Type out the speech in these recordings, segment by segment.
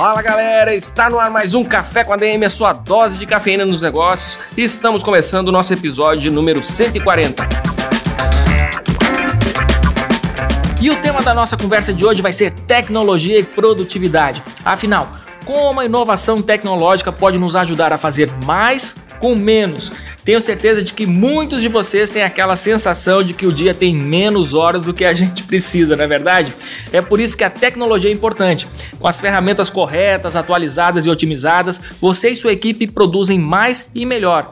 Fala galera, está no ar mais um Café com a DM, a sua dose de cafeína nos negócios. Estamos começando o nosso episódio número 140. E o tema da nossa conversa de hoje vai ser tecnologia e produtividade. Afinal, como a inovação tecnológica pode nos ajudar a fazer mais com menos? Tenho certeza de que muitos de vocês têm aquela sensação de que o dia tem menos horas do que a gente precisa, não é verdade? É por isso que a tecnologia é importante. Com as ferramentas corretas, atualizadas e otimizadas, você e sua equipe produzem mais e melhor.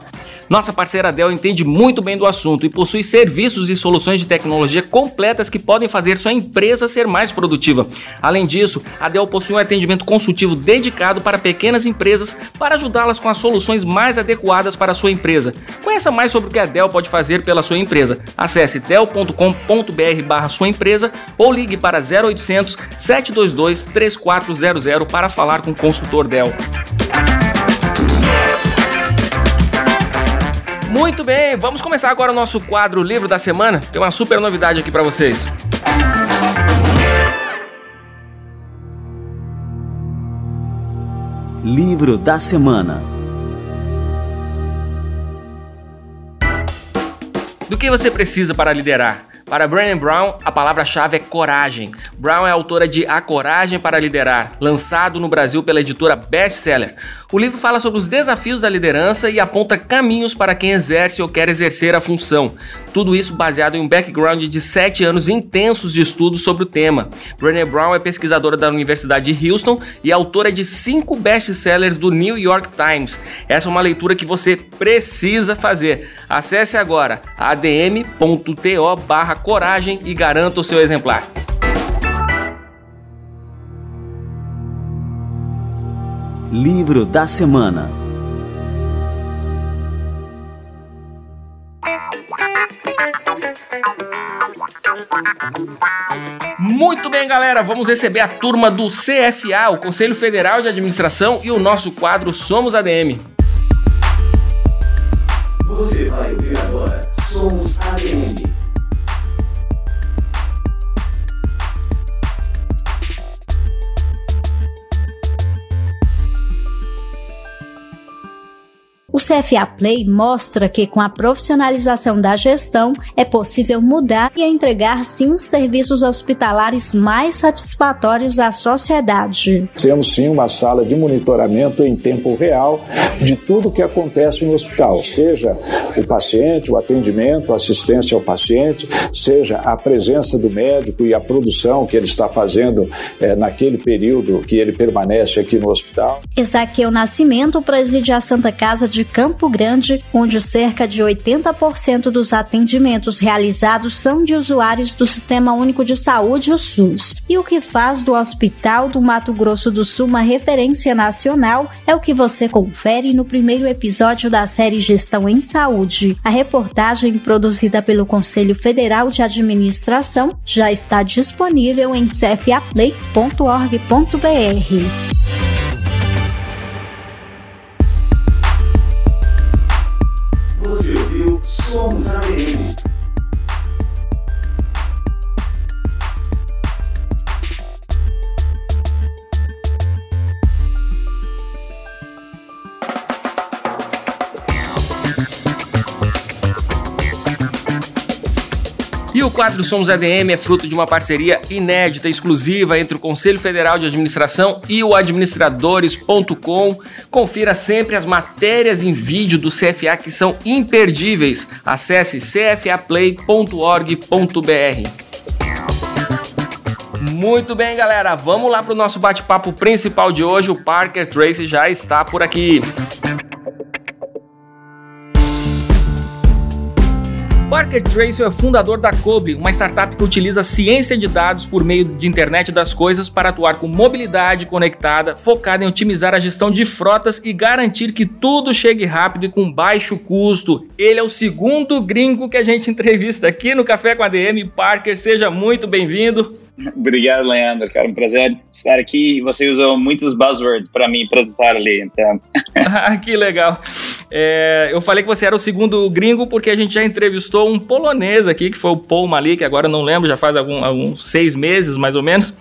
Nossa parceira Dell entende muito bem do assunto e possui serviços e soluções de tecnologia completas que podem fazer sua empresa ser mais produtiva. Além disso, a Dell possui um atendimento consultivo dedicado para pequenas empresas para ajudá-las com as soluções mais adequadas para a sua empresa. Conheça mais sobre o que a Dell pode fazer pela sua empresa. Acesse dell.com.br/barra sua empresa ou ligue para 0800 722 3400 para falar com o consultor Dell. Muito bem, vamos começar agora o nosso quadro Livro da Semana. Tem uma super novidade aqui para vocês. Livro da Semana Do que você precisa para liderar? Para Brené Brown, a palavra-chave é coragem. Brown é autora de A Coragem para Liderar, lançado no Brasil pela editora Bestseller. O livro fala sobre os desafios da liderança e aponta caminhos para quem exerce ou quer exercer a função. Tudo isso baseado em um background de sete anos intensos de estudos sobre o tema. Brené Brown é pesquisadora da Universidade de Houston e autora de cinco best-sellers do New York Times. Essa é uma leitura que você precisa fazer. Acesse agora adm.to barra coragem e garanta o seu exemplar. Livro da Semana Muito bem, galera, vamos receber a turma do CFA, o Conselho Federal de Administração, e o nosso quadro Somos ADM. Você vai ouvir agora Somos ADM. O CFA Play mostra que com a profissionalização da gestão é possível mudar e entregar sim serviços hospitalares mais satisfatórios à sociedade. Temos sim uma sala de monitoramento em tempo real de tudo que acontece no hospital, seja o paciente, o atendimento, a assistência ao paciente, seja a presença do médico e a produção que ele está fazendo é, naquele período que ele permanece aqui no hospital. Ezaquiel Nascimento preside a Santa Casa de de Campo Grande, onde cerca de 80% dos atendimentos realizados são de usuários do Sistema Único de Saúde, o SUS. E o que faz do Hospital do Mato Grosso do Sul uma referência nacional é o que você confere no primeiro episódio da série Gestão em Saúde. A reportagem produzida pelo Conselho Federal de Administração já está disponível em cfaplay.org.br. quadro Somos ADM é fruto de uma parceria inédita, exclusiva entre o Conselho Federal de Administração e o administradores.com. Confira sempre as matérias em vídeo do CFA que são imperdíveis. Acesse cfaplay.org.br. Muito bem, galera, vamos lá para o nosso bate-papo principal de hoje. O Parker Tracy já está por aqui. Parker Tracy é fundador da Cobre, uma startup que utiliza ciência de dados por meio de internet das coisas para atuar com mobilidade conectada, focada em otimizar a gestão de frotas e garantir que tudo chegue rápido e com baixo custo. Ele é o segundo gringo que a gente entrevista aqui no Café com a DM. Parker, seja muito bem-vindo. Obrigado, Leandro. Cara, um prazer estar aqui. Você usou muitos buzzwords para me apresentar ali, então. ah, que legal. É, eu falei que você era o segundo gringo porque a gente já entrevistou um polonês aqui, que foi o Paul Malik, agora não lembro, já faz algum, alguns seis meses mais ou menos.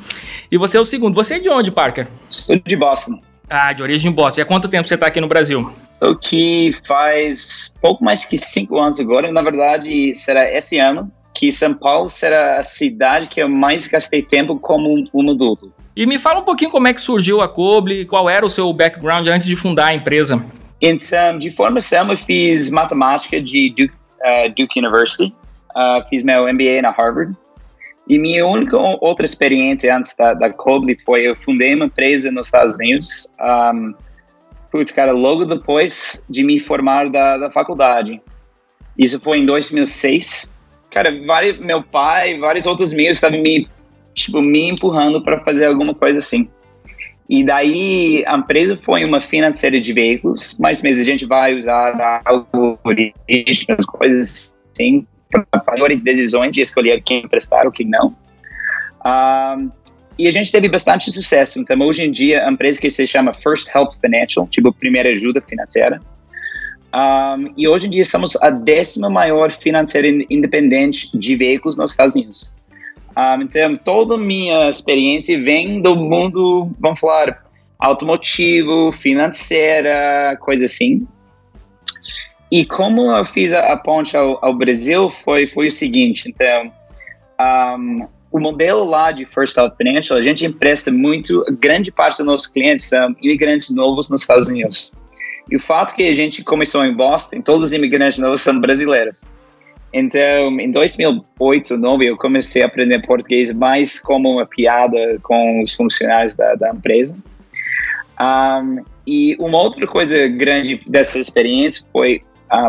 E você é o segundo. Você é de onde, Parker? Sou de Boston. Ah, de origem Boston. E há quanto tempo você está aqui no Brasil? Estou aqui faz pouco mais que cinco anos agora. Na verdade, será esse ano que São Paulo será a cidade que eu mais gastei tempo como um adulto. E me fala um pouquinho como é que surgiu a Coble, qual era o seu background antes de fundar a empresa. Então, de formação, eu fiz matemática de Duke, uh, Duke University, uh, fiz meu MBA na Harvard. E minha única outra experiência antes da, da Coble foi eu fundei uma empresa nos Estados Unidos, um, putz, cara, logo depois de me formar da, da faculdade. Isso foi em 2006 cara, vários, meu pai, vários outros meus estavam me, tipo, me empurrando para fazer alguma coisa assim. E daí a empresa foi uma financeira de veículos, mas mesmo a gente vai usar algoritmos, coisas assim, para fazer decisões de escolher quem emprestar ou quem não. Um, e a gente teve bastante sucesso. Então, hoje em dia, a empresa que se chama First Help Financial, tipo, primeira ajuda financeira, um, e hoje em dia somos a décima maior financeira independente de veículos nos Estados Unidos. Um, então, toda a minha experiência vem do mundo, vamos falar, automotivo, financeira, coisa assim. E como eu fiz a, a ponte ao, ao, Brasil foi, foi o seguinte, então, um, o modelo lá de First Out Financial, a gente empresta muito, grande parte dos nossos clientes são imigrantes novos nos Estados Unidos. E o fato que a gente começou em Boston, todos os imigrantes novos são brasileiros. Então, em 2008, 2009, eu comecei a aprender português mais como uma piada com os funcionários da, da empresa. Um, e uma outra coisa grande dessa experiência foi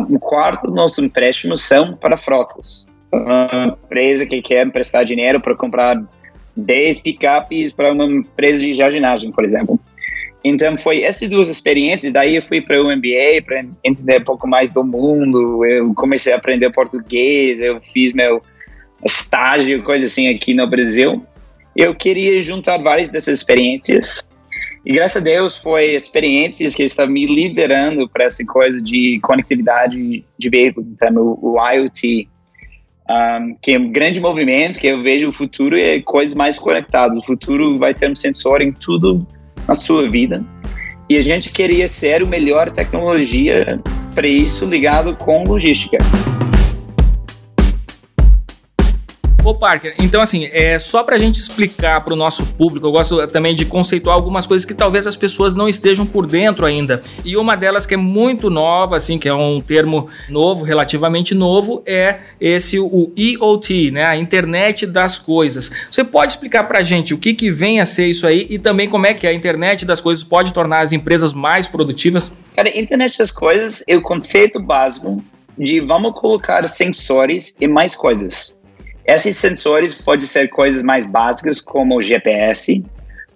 um, quarto dos nossos empréstimos são para frotas. Uma empresa que quer emprestar dinheiro para comprar 10 picapes para uma empresa de jardinagem, por exemplo. Então foi essas duas experiências. Daí eu fui para o MBA para entender um pouco mais do mundo. Eu comecei a aprender português. Eu fiz meu estágio, coisa assim aqui no Brasil. Eu queria juntar várias dessas experiências. E graças a Deus foi experiências que estão me liderando para essa coisa de conectividade de veículos. Então o, o IoT, um, que é um grande movimento que eu vejo o futuro é coisas mais conectadas. O futuro vai ter um sensor em tudo na sua vida. E a gente queria ser o melhor tecnologia para isso ligado com logística. Ô Parker, então assim, é só pra gente explicar pro nosso público, eu gosto também de conceituar algumas coisas que talvez as pessoas não estejam por dentro ainda. E uma delas que é muito nova, assim, que é um termo novo, relativamente novo, é esse o IoT, né, a internet das coisas. Você pode explicar pra gente o que que vem a ser isso aí e também como é que a internet das coisas pode tornar as empresas mais produtivas? Cara, internet das coisas é o conceito básico de vamos colocar sensores e mais coisas. Esses sensores podem ser coisas mais básicas, como o GPS,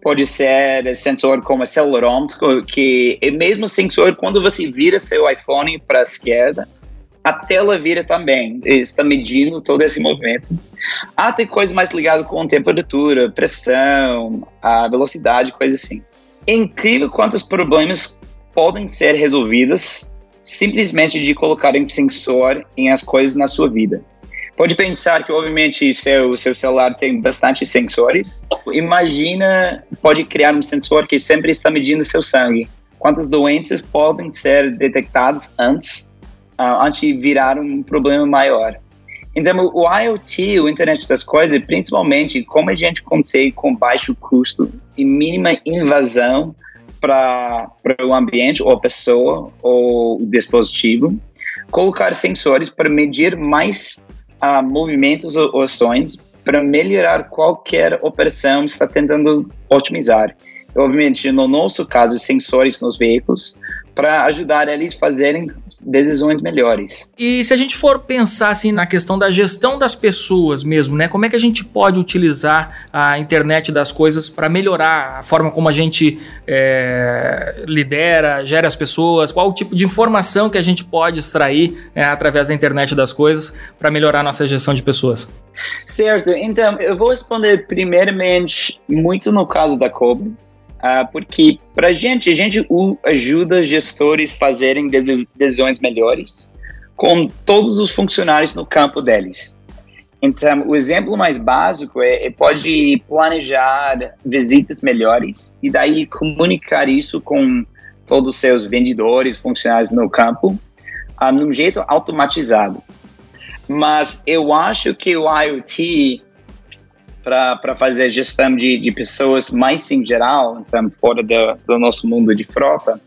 pode ser sensor como acelerômetro, que é mesmo sensor quando você vira seu iPhone para a esquerda, a tela vira também, está medindo todo esse movimento. Ah, tem coisas mais ligadas com temperatura, pressão, a velocidade, coisas assim. É incrível quantos problemas podem ser resolvidos simplesmente de colocar um sensor em as coisas na sua vida. Pode pensar que, obviamente, seu, seu celular tem bastante sensores. Imagina, pode criar um sensor que sempre está medindo seu sangue. Quantas doenças podem ser detectadas antes, uh, antes de virar um problema maior. Então, o IoT, o Internet das Coisas, principalmente como a gente consegue com baixo custo e mínima invasão para o ambiente, ou a pessoa, ou o dispositivo, colocar sensores para medir mais a movimentos ou ações para melhorar qualquer operação está tentando otimizar. Obviamente, no nosso caso, sensores nos veículos, para ajudar eles a fazerem decisões melhores. E se a gente for pensar assim na questão da gestão das pessoas mesmo, né? Como é que a gente pode utilizar a internet das coisas para melhorar a forma como a gente é, lidera, gera as pessoas? Qual o tipo de informação que a gente pode extrair é, através da internet das coisas para melhorar a nossa gestão de pessoas? Certo, então eu vou responder primeiramente muito no caso da Cobre, Uh, porque para a gente, a gente ajuda gestores a fazerem decisões melhores com todos os funcionários no campo deles. Então, o exemplo mais básico é, é pode planejar visitas melhores e daí comunicar isso com todos os seus vendedores, funcionários no campo, ah, num jeito automatizado. Mas eu acho que o IoT para fazer gestão de, de pessoas mais em geral, então fora do, do nosso mundo de frota,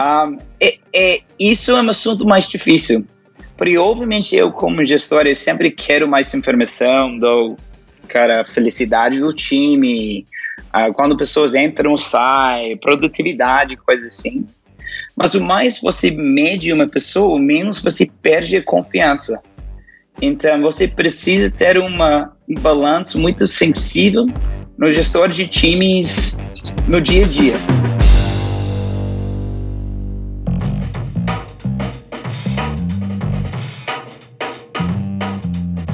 um, é, é, isso é um assunto mais difícil. Porque, obviamente, eu, como gestor, eu sempre quero mais informação, do cara, felicidade do time, uh, quando pessoas entram, saem, produtividade, coisas assim. Mas o mais você mede uma pessoa, o menos você perde a confiança. Então, você precisa ter uma, um balanço muito sensível no gestor de times no dia a dia.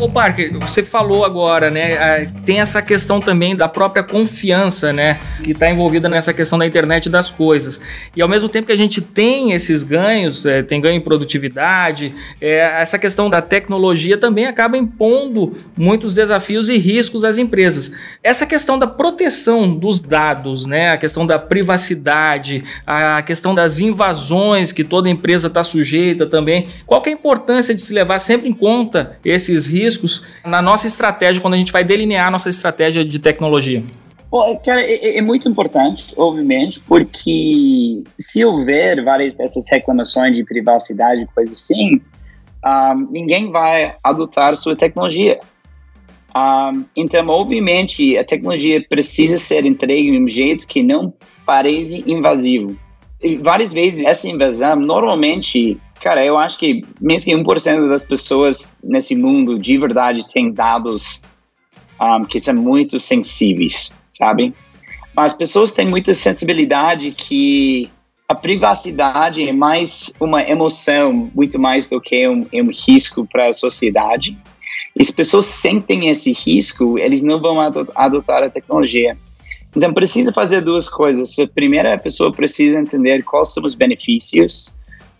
Ô Parker, você falou agora, né? Tem essa questão também da própria confiança, né? Que está envolvida nessa questão da internet das coisas. E ao mesmo tempo que a gente tem esses ganhos, é, tem ganho em produtividade, é, essa questão da tecnologia também acaba impondo muitos desafios e riscos às empresas. Essa questão da proteção dos dados, né? A questão da privacidade, a questão das invasões que toda empresa está sujeita também. Qual que é a importância de se levar sempre em conta esses riscos? Riscos na nossa estratégia, quando a gente vai delinear a nossa estratégia de tecnologia? Bom, cara, é, é, muito importante, obviamente, porque se houver várias dessas reclamações de privacidade, coisas assim, um, ah, ninguém vai adotar sua tecnologia. Um, ah, então, obviamente, a tecnologia precisa ser entregue de um jeito que não pareça invasivo. E várias vezes, essa invasão, normalmente, Cara, eu acho que mesmo que 1% das pessoas nesse mundo de verdade tem dados um, que são muito sensíveis, sabe? Mas pessoas têm muita sensibilidade que a privacidade é mais uma emoção, muito mais do que um, um risco para a sociedade. E se pessoas sentem esse risco, eles não vão adotar a tecnologia. Então, precisa fazer duas coisas. Primeiro, a pessoa precisa entender quais são os benefícios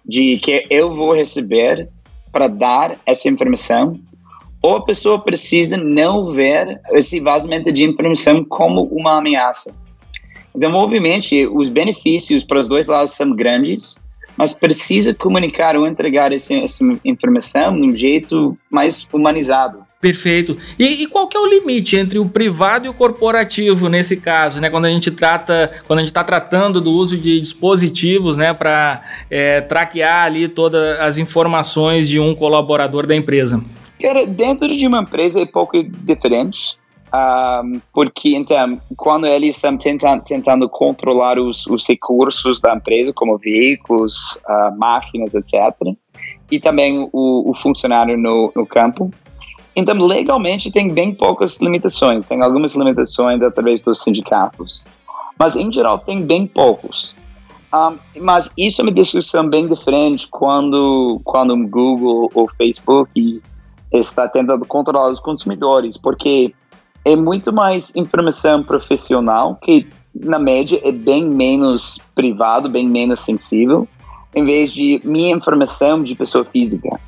de que eu vou receber para dar essa informação, ou a pessoa precisa não ver esse vazamento de informação como uma ameaça. Então, obviamente, os benefícios para os dois lados são grandes, mas precisa comunicar ou entregar essa, essa informação de um jeito mais humanizado. Perfeito. E, e, qual que é o limite entre o privado e o corporativo nesse caso, né? Quando a gente trata, quando a gente está tratando do uso de dispositivos, né, para é, traquear ali todas as informações de um colaborador da empresa. Cara, dentro de uma empresa é pouco diferente, um, porque então quando eles estão tentando, tentando controlar os, os recursos da empresa, como veículos, uh, máquinas, etc., e também o, o funcionário no, no campo então, legalmente, tem bem poucas limitações. Tem algumas limitações através dos sindicatos. Mas, em geral, tem bem poucos. Um, mas isso é uma discussão bem diferente quando, quando o Google ou Facebook está tentando controlar os consumidores, porque é muito mais informação profissional, que na média é bem menos privado, bem menos sensível, em vez de minha informação de pessoa física.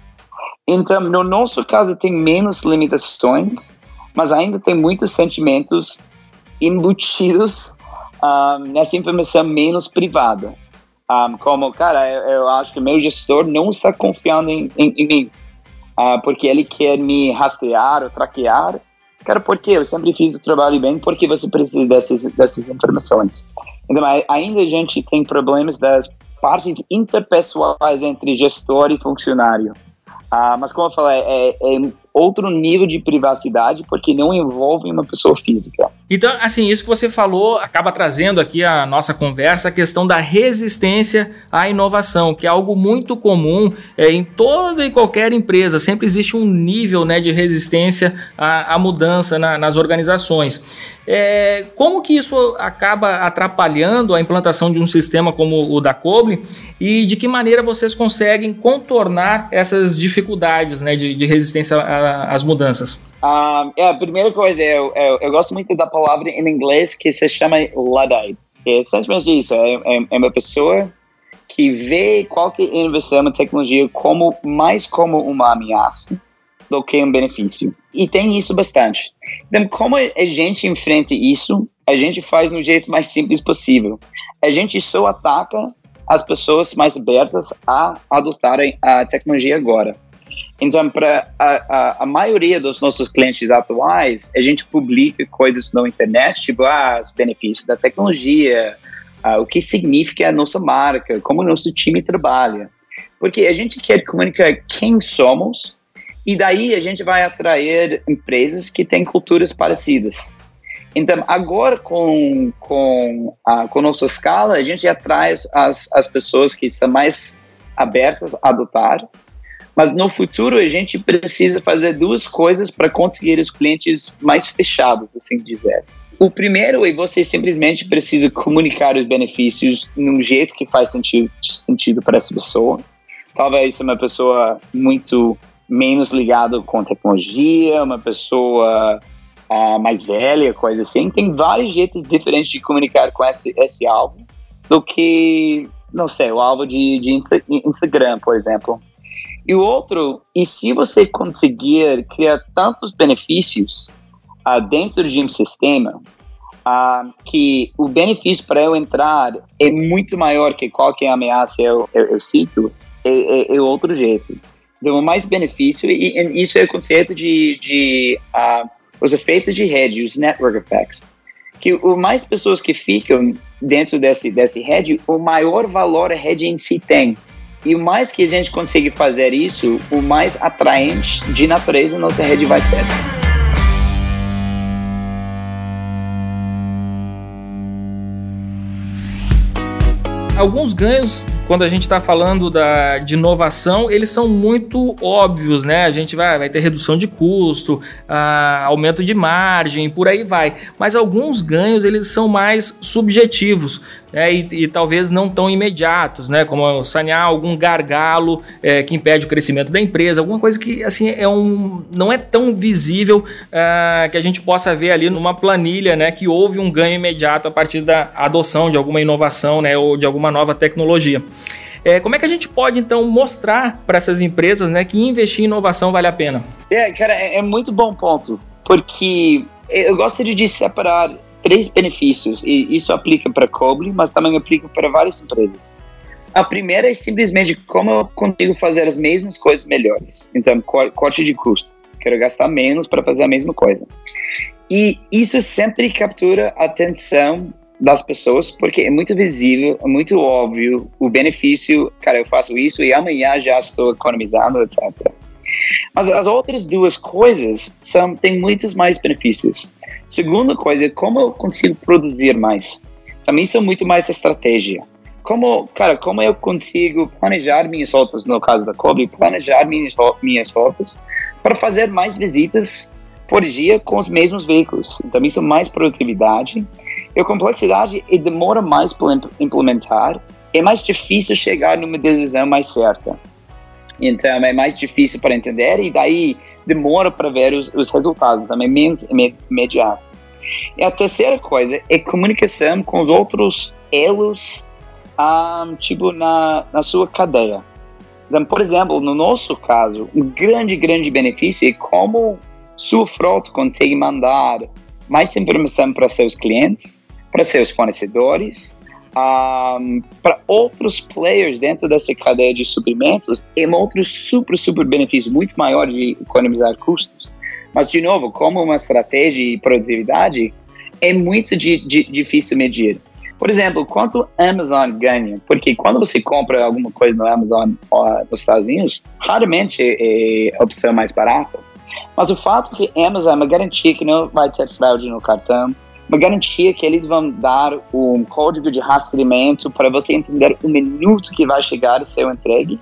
Então, no nosso caso, tem menos limitações, mas ainda tem muitos sentimentos embutidos um, nessa informação menos privada. Um, como, cara, eu, eu, acho que meu gestor não está confiando em, em, em mim, uh, porque ele quer me rastrear ou traquear. Cara, por quê? Eu sempre fiz o trabalho bem, porque você precisa dessas, dessas informações. Então, ainda a gente tem problemas das partes interpessoais entre gestor e funcionário. Ah, mas como eu falei, é, é, outro nível de privacidade porque não envolve uma pessoa física. Então, assim, isso que você falou acaba trazendo aqui a nossa conversa a questão da resistência à inovação, que é algo muito comum é, em toda e qualquer empresa. Sempre existe um nível né, de resistência à, à mudança na, nas organizações. É, como que isso acaba atrapalhando a implantação de um sistema como o da Coble e de que maneira vocês conseguem contornar essas dificuldades né, de, de resistência às mudanças? Um, é, a primeira coisa, eu, eu, eu, gosto muito da palavra em inglês que se chama Luddite. É essencialmente isso, é, é, é uma pessoa que vê qualquer inovação e tecnologia como mais como uma ameaça do que um benefício. E tem isso bastante. Então, como a gente enfrenta isso, a gente faz no jeito mais simples possível. A gente só ataca as pessoas mais abertas a adotarem a tecnologia agora. Então, para a, a, a, maioria dos nossos clientes atuais, a gente publica coisas na internet, tipo ah, os benefícios da tecnologia, ah, o que significa a nossa marca, como o nosso time trabalha. Porque a gente quer comunicar quem somos e daí a gente vai atrair empresas que têm culturas parecidas. Então, agora com, com, a, com nossa escala, a gente atrai as, as pessoas que são mais abertas a adotar, mas no futuro a gente precisa fazer duas coisas para conseguir os clientes mais fechados, assim dizer. O primeiro é você simplesmente precisa comunicar os benefícios num jeito que faz sentido, sentido para essa pessoa. Talvez uma pessoa muito menos ligado com tecnologia, uma pessoa uh, mais velha, coisa assim. Tem vários jeitos diferentes de comunicar com esse, esse alvo do que, não sei, o alvo de, de Insta, Instagram, por exemplo. E o outro, e se você conseguir criar tantos benefícios uh, dentro de um sistema, uh, que o benefício para eu entrar é muito maior que qualquer ameaça eu, eu, eu cito, é, é, é outro jeito deu mais benefício, e, e isso é o conceito de, de uh, os efeitos de rede, os network effects. Que o mais pessoas que ficam dentro desse, desse rede, o maior valor a rede em si tem. E o mais que a gente consegue fazer isso, o mais atraente de natureza nossa rede vai ser. Alguns ganhos quando a gente está falando da, de inovação, eles são muito óbvios, né? A gente vai, vai ter redução de custo, ah, aumento de margem, por aí vai. Mas alguns ganhos eles são mais subjetivos né? e, e, talvez não tão imediatos, né? Como sanear algum gargalo é, que impede o crescimento da empresa, alguma coisa que assim é um, não é tão visível ah, que a gente possa ver ali numa planilha, né? Que houve um ganho imediato a partir da adoção de alguma inovação, né? Ou de alguma nova tecnologia. É, como é que a gente pode, então, mostrar para essas empresas né, que investir em inovação vale a pena? É, cara, é, é muito bom ponto, porque eu gostaria de separar três benefícios, e isso aplica para Coble, mas também aplica para várias empresas. A primeira é simplesmente como eu consigo fazer as mesmas coisas melhores. Então, corte de custo. Quero gastar menos para fazer a mesma coisa. E isso sempre captura a atenção das pessoas, porque é muito visível, é muito óbvio o benefício, cara, eu faço isso e amanhã já estou economizando, etc. Mas as outras duas coisas são têm muitos mais benefícios. Segunda coisa como eu consigo produzir mais. Também são muito mais estratégia. Como, cara, como eu consigo planejar minhas rotas, no caso da Kobe, planejar minhas, minhas rotas para fazer mais visitas por dia com os mesmos veículos. Então, isso é mais produtividade e a complexidade demora mais para implementar. É mais difícil chegar numa decisão mais certa. Então é mais difícil para entender e daí demora para ver os, os resultados, também menos imediato. E a terceira coisa é comunicação com os outros elos, um, ah, tipo na, na sua cadeia. Então, por exemplo, no nosso caso, um grande, grande benefício é como sua frota consegue mandar mais informação para seus clientes, para seus fornecedores, um, para outros players dentro dessa cadeia de suprimentos, é um outro super, super benefício muito maior de economizar custos. Mas, de novo, como uma estratégia e produtividade, é muito de, difícil medir. Por exemplo, quanto Amazon ganha? Porque quando você compra alguma coisa no Amazon nos Estados Unidos, raramente é a opção mais barata. Mas o fato que Amazon é uma garantia que não vai ter fraude no cartão, uma garantia que eles vão dar um código de rastreamento para você entender o minuto que vai chegar o seu entregue.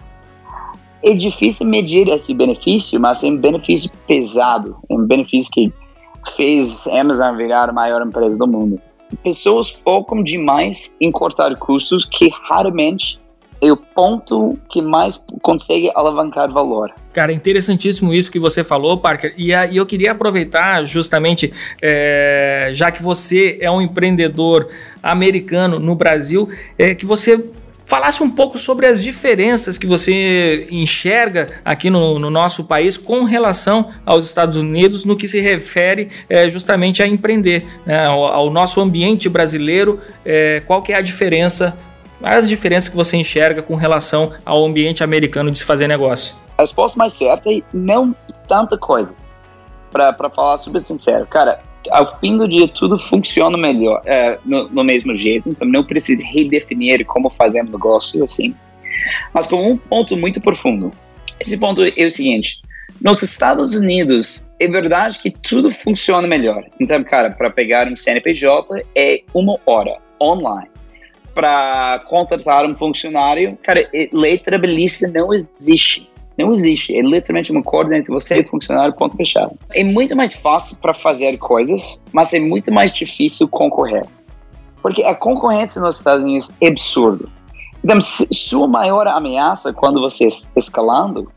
É difícil medir esse benefício, mas é um benefício pesado, é um benefício que fez Amazon virar a maior empresa do mundo. Pessoas focam demais em cortar custos que raramente é o ponto que mais consegue alavancar valor. Cara, interessantíssimo isso que você falou, Parker. E, a, e eu queria aproveitar justamente, é, já que você é um empreendedor americano no Brasil, é, que você falasse um pouco sobre as diferenças que você enxerga aqui no, no nosso país com relação aos Estados Unidos no que se refere é, justamente a empreender, né, ao, ao, nosso ambiente brasileiro, é, qual que é a diferença, as diferenças que você enxerga com relação ao ambiente americano de se fazer negócio? A resposta mais certa é não tanta coisa. Para falar super sincero, cara, ao fim do dia tudo funciona melhor, é, no, no, mesmo jeito, então não precisa redefinir como fazer negócio assim. Mas com um ponto muito profundo. Esse ponto é o seguinte: nos Estados Unidos é verdade que tudo funciona melhor. Então, cara, para pegar um CNPJ é uma hora online. Para contratar um funcionário, cara, lei trabalhista não existe. Não existe. É literalmente um acordo entre você e o funcionário, ponto fechado. É muito mais fácil para fazer coisas, mas é muito mais difícil concorrer. Porque a concorrência nos Estados Unidos é absurdo. Então, sua maior ameaça quando você está escalando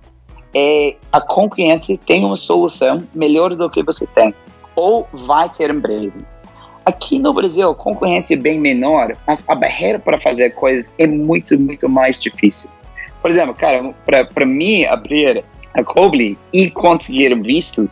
é a concorrência tem uma solução melhor do que você tem, ou vai ter em breve. Aqui no Brasil, a concorrência é bem menor, mas a barreira para fazer coisas é muito, muito mais difícil. Por exemplo, cara, para mim abrir a Coble e conseguir visto,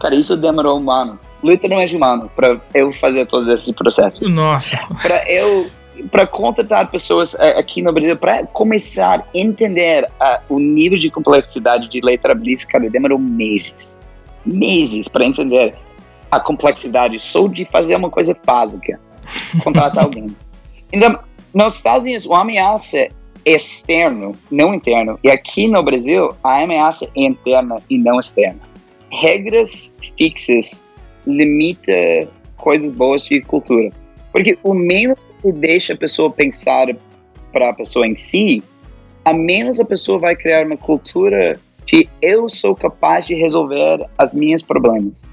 cara, isso demorou um ano, literalmente um ano, para eu fazer todos esses processos. Nossa. Para eu para contratar pessoas uh, aqui no Brasil, para começar a entender uh, o nível de complexidade de lei trabalhista, cara, demorou meses. Meses para entender a complexidade só de fazer uma coisa básica, contratar alguém. Então, nos Estados Unidos, a ameaça externo, não interno. E aqui no Brasil, a ameaça é interna e não externa. Regras fixas limita coisas boas de cultura. Porque o menos que você deixa a pessoa pensar para a pessoa em si, a menos a pessoa vai criar uma cultura de eu sou capaz de resolver as minhas problemas.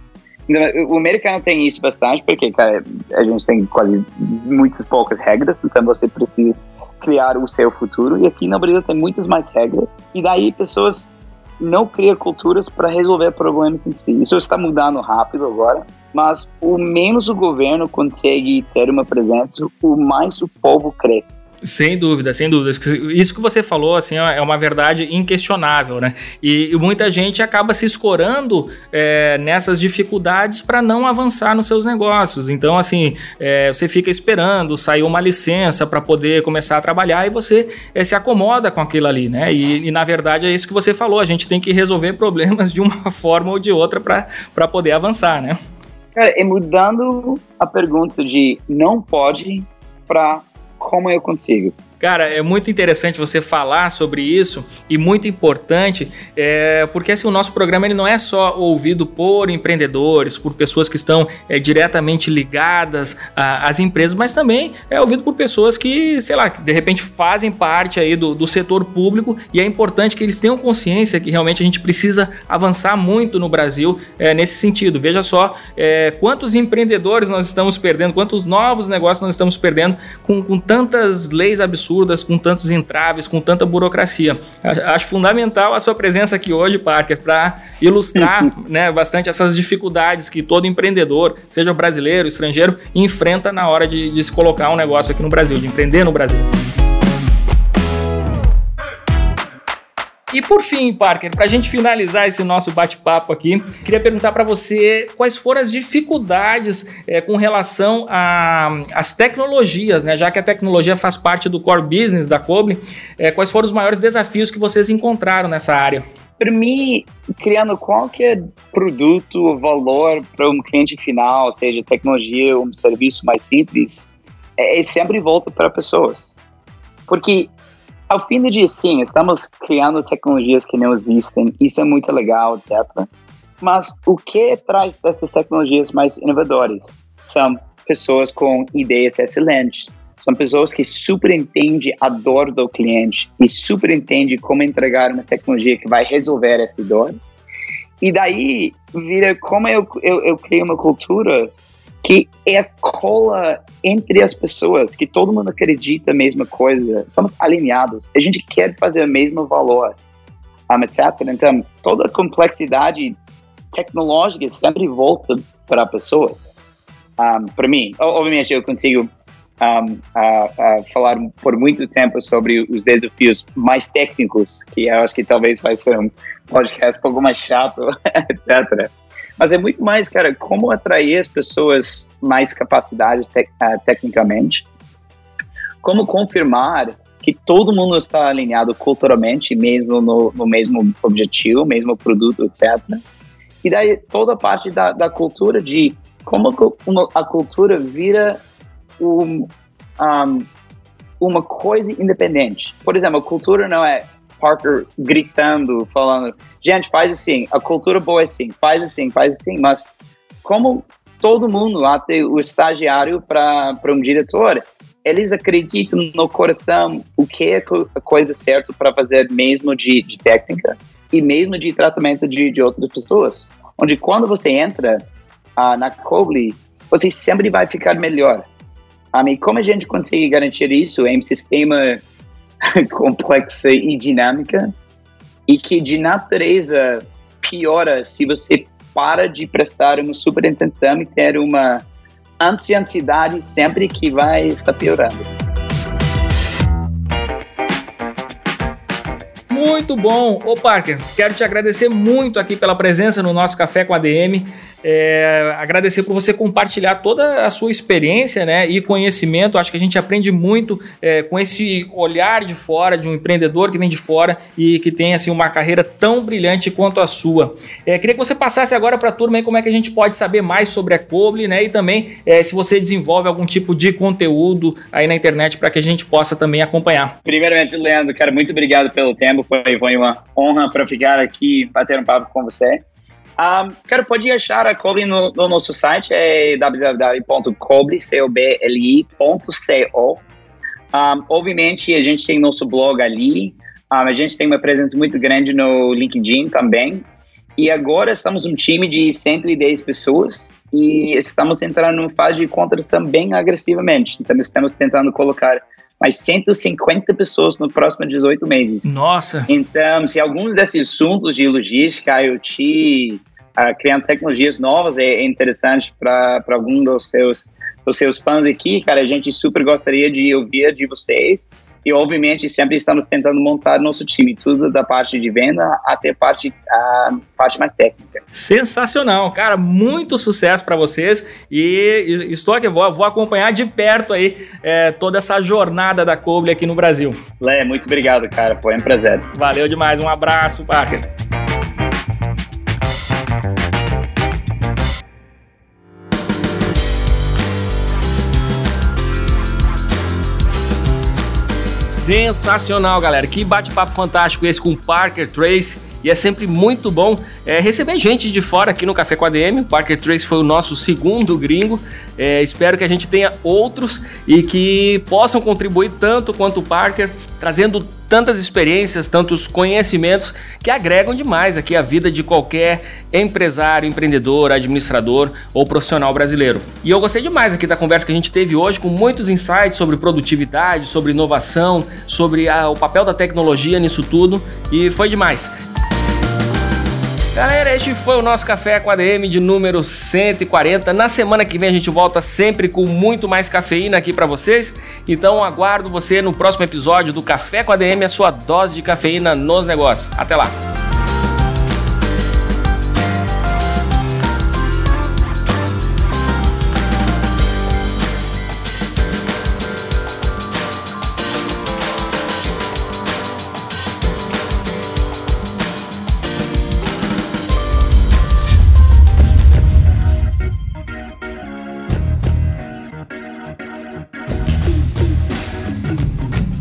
O americano tem isso bastante, porque cara, a gente tem quase muitas poucas regras, então você precisa criar o seu futuro. E aqui no Brasil tem muitas mais regras. E daí pessoas não criam culturas para resolver problemas em si. Isso está mudando rápido agora. Mas o menos o governo consegue ter uma presença, o mais o povo cresce. Sem dúvida, sem dúvida. Isso que você falou assim é uma verdade inquestionável, né? E, e muita gente acaba se escorando é, nessas dificuldades para não avançar nos seus negócios. Então, assim, é, você fica esperando sair uma licença para poder começar a trabalhar e você é, se acomoda com aquilo ali, né? E, e, na verdade é isso que você falou. A gente tem que resolver problemas de uma forma ou de outra para poder avançar, né? Cara, é mudando a pergunta de não pode para como eu consigo. Cara, é muito interessante você falar sobre isso e muito importante, é, porque assim, o nosso programa ele não é só ouvido por empreendedores, por pessoas que estão é, diretamente ligadas às empresas, mas também é ouvido por pessoas que, sei lá, de repente fazem parte aí do, do setor público e é importante que eles tenham consciência que realmente a gente precisa avançar muito no Brasil é, nesse sentido. Veja só é, quantos empreendedores nós estamos perdendo, quantos novos negócios nós estamos perdendo com, com tantas leis absurdas absurdas, com tantos entraves, com tanta burocracia. Acho fundamental a sua presença aqui hoje, Parker, para ilustrar né, bastante essas dificuldades que todo empreendedor, seja brasileiro, estrangeiro, enfrenta na hora de, de se colocar um negócio aqui no Brasil, de empreender no Brasil. E por fim, Parker, para a gente finalizar esse nosso bate-papo aqui, queria perguntar para você quais foram as dificuldades é, com relação às tecnologias, né? Já que a tecnologia faz parte do core business da Coble, é, quais foram os maiores desafios que vocês encontraram nessa área? Para mim, criando qualquer produto ou valor para um cliente final, seja tecnologia ou um serviço mais simples, é, sempre volta para pessoas. Porque ao fim do dia, sim, estamos criando tecnologias que não existem, isso é muito legal, etc. Mas o que traz dessas tecnologias mais inovadoras são pessoas com ideias excelentes, são pessoas que super entendem a dor do cliente e super entendem como entregar uma tecnologia que vai resolver essa dor. E daí vira como eu, eu, eu criei uma cultura que é a cola entre as pessoas, que todo mundo acredita a mesma coisa, estamos alinhados, a gente quer fazer o mesmo valor, um, etc. Então, toda a complexidade tecnológica sempre volta para pessoas. Um, para mim, obviamente, eu consigo um, a, a falar por muito tempo sobre os desafios mais técnicos, que eu acho que talvez vai ser um podcast um pouco mais chato, etc. Mas é muito mais, cara, como atrair as pessoas mais capacidades te uh, tecnicamente, como confirmar que todo mundo está alinhado culturalmente, mesmo no, no mesmo objetivo, mesmo produto, etc. E daí toda a parte da, da cultura de como a cultura vira um, um, uma coisa independente. Por exemplo, a cultura não é Parker gritando, falando, gente, faz assim, a cultura boa é assim, faz assim, faz assim, mas como todo mundo, até o estagiário para um diretor, eles acreditam no coração o que é a coisa certa para fazer mesmo de, de, técnica e mesmo de tratamento de, de outras pessoas. Onde quando você entra uh, na Cobley, você sempre vai ficar melhor. Um, e como a gente consegue garantir isso em um sistema complexo e dinâmica e que de natureza piora se você para de prestar uma super atenção e ter uma ansiedade sempre que vai estar piorando. Muito bom. Ô Parker, quero te agradecer muito aqui pela presença no nosso Café com a DM. É, agradecer por você compartilhar toda a sua experiência né, e conhecimento. Acho que a gente aprende muito é, com esse olhar de fora, de um empreendedor que vem de fora e que tem assim, uma carreira tão brilhante quanto a sua. É, queria que você passasse agora para a turma aí como é que a gente pode saber mais sobre a Coble né, e também é, se você desenvolve algum tipo de conteúdo aí na internet para que a gente possa também acompanhar. Primeiramente, Leandro, cara, muito obrigado pelo tempo. Foi, foi uma honra para ficar aqui bater um papo com você. Um, cara, pode achar a Coble no, no nosso site, é www.coble.co. Um, obviamente, a gente tem nosso blog ali, um, a gente tem uma presença muito grande no LinkedIn também. E agora estamos um time de 110 pessoas e estamos entrando numa fase de contratação bem agressivamente. Então, estamos tentando colocar mais 150 pessoas nos próximos 18 meses. Nossa! Então, se alguns desses assuntos de logística, IoT, uh, criando tecnologias novas é, interessante para algum dos seus dos seus fãs aqui, cara. A gente super gostaria de ouvir de vocês e obviamente sempre estamos tentando montar nosso time, tudo da parte de venda até a parte, a parte mais técnica. Sensacional, cara, muito sucesso para vocês e estou aqui, vou, vou acompanhar de perto aí é, toda essa jornada da Coble aqui no Brasil. Lé, muito obrigado, cara, foi um prazer. Valeu demais, um abraço, Parker. Sensacional, galera. Que bate-papo fantástico esse com Parker Trace. E é sempre muito bom é, receber gente de fora aqui no Café com a DM. O Parker Trace foi o nosso segundo gringo. É, espero que a gente tenha outros e que possam contribuir tanto quanto o Parker, trazendo tantas experiências, tantos conhecimentos que agregam demais aqui a vida de qualquer empresário, empreendedor, administrador ou profissional brasileiro. E eu gostei demais aqui da conversa que a gente teve hoje, com muitos insights sobre produtividade, sobre inovação, sobre a, o papel da tecnologia nisso tudo, e foi demais. Galera, este foi o nosso Café com ADM de número 140. Na semana que vem a gente volta sempre com muito mais cafeína aqui para vocês. Então aguardo você no próximo episódio do Café com ADM, a sua dose de cafeína nos negócios. Até lá!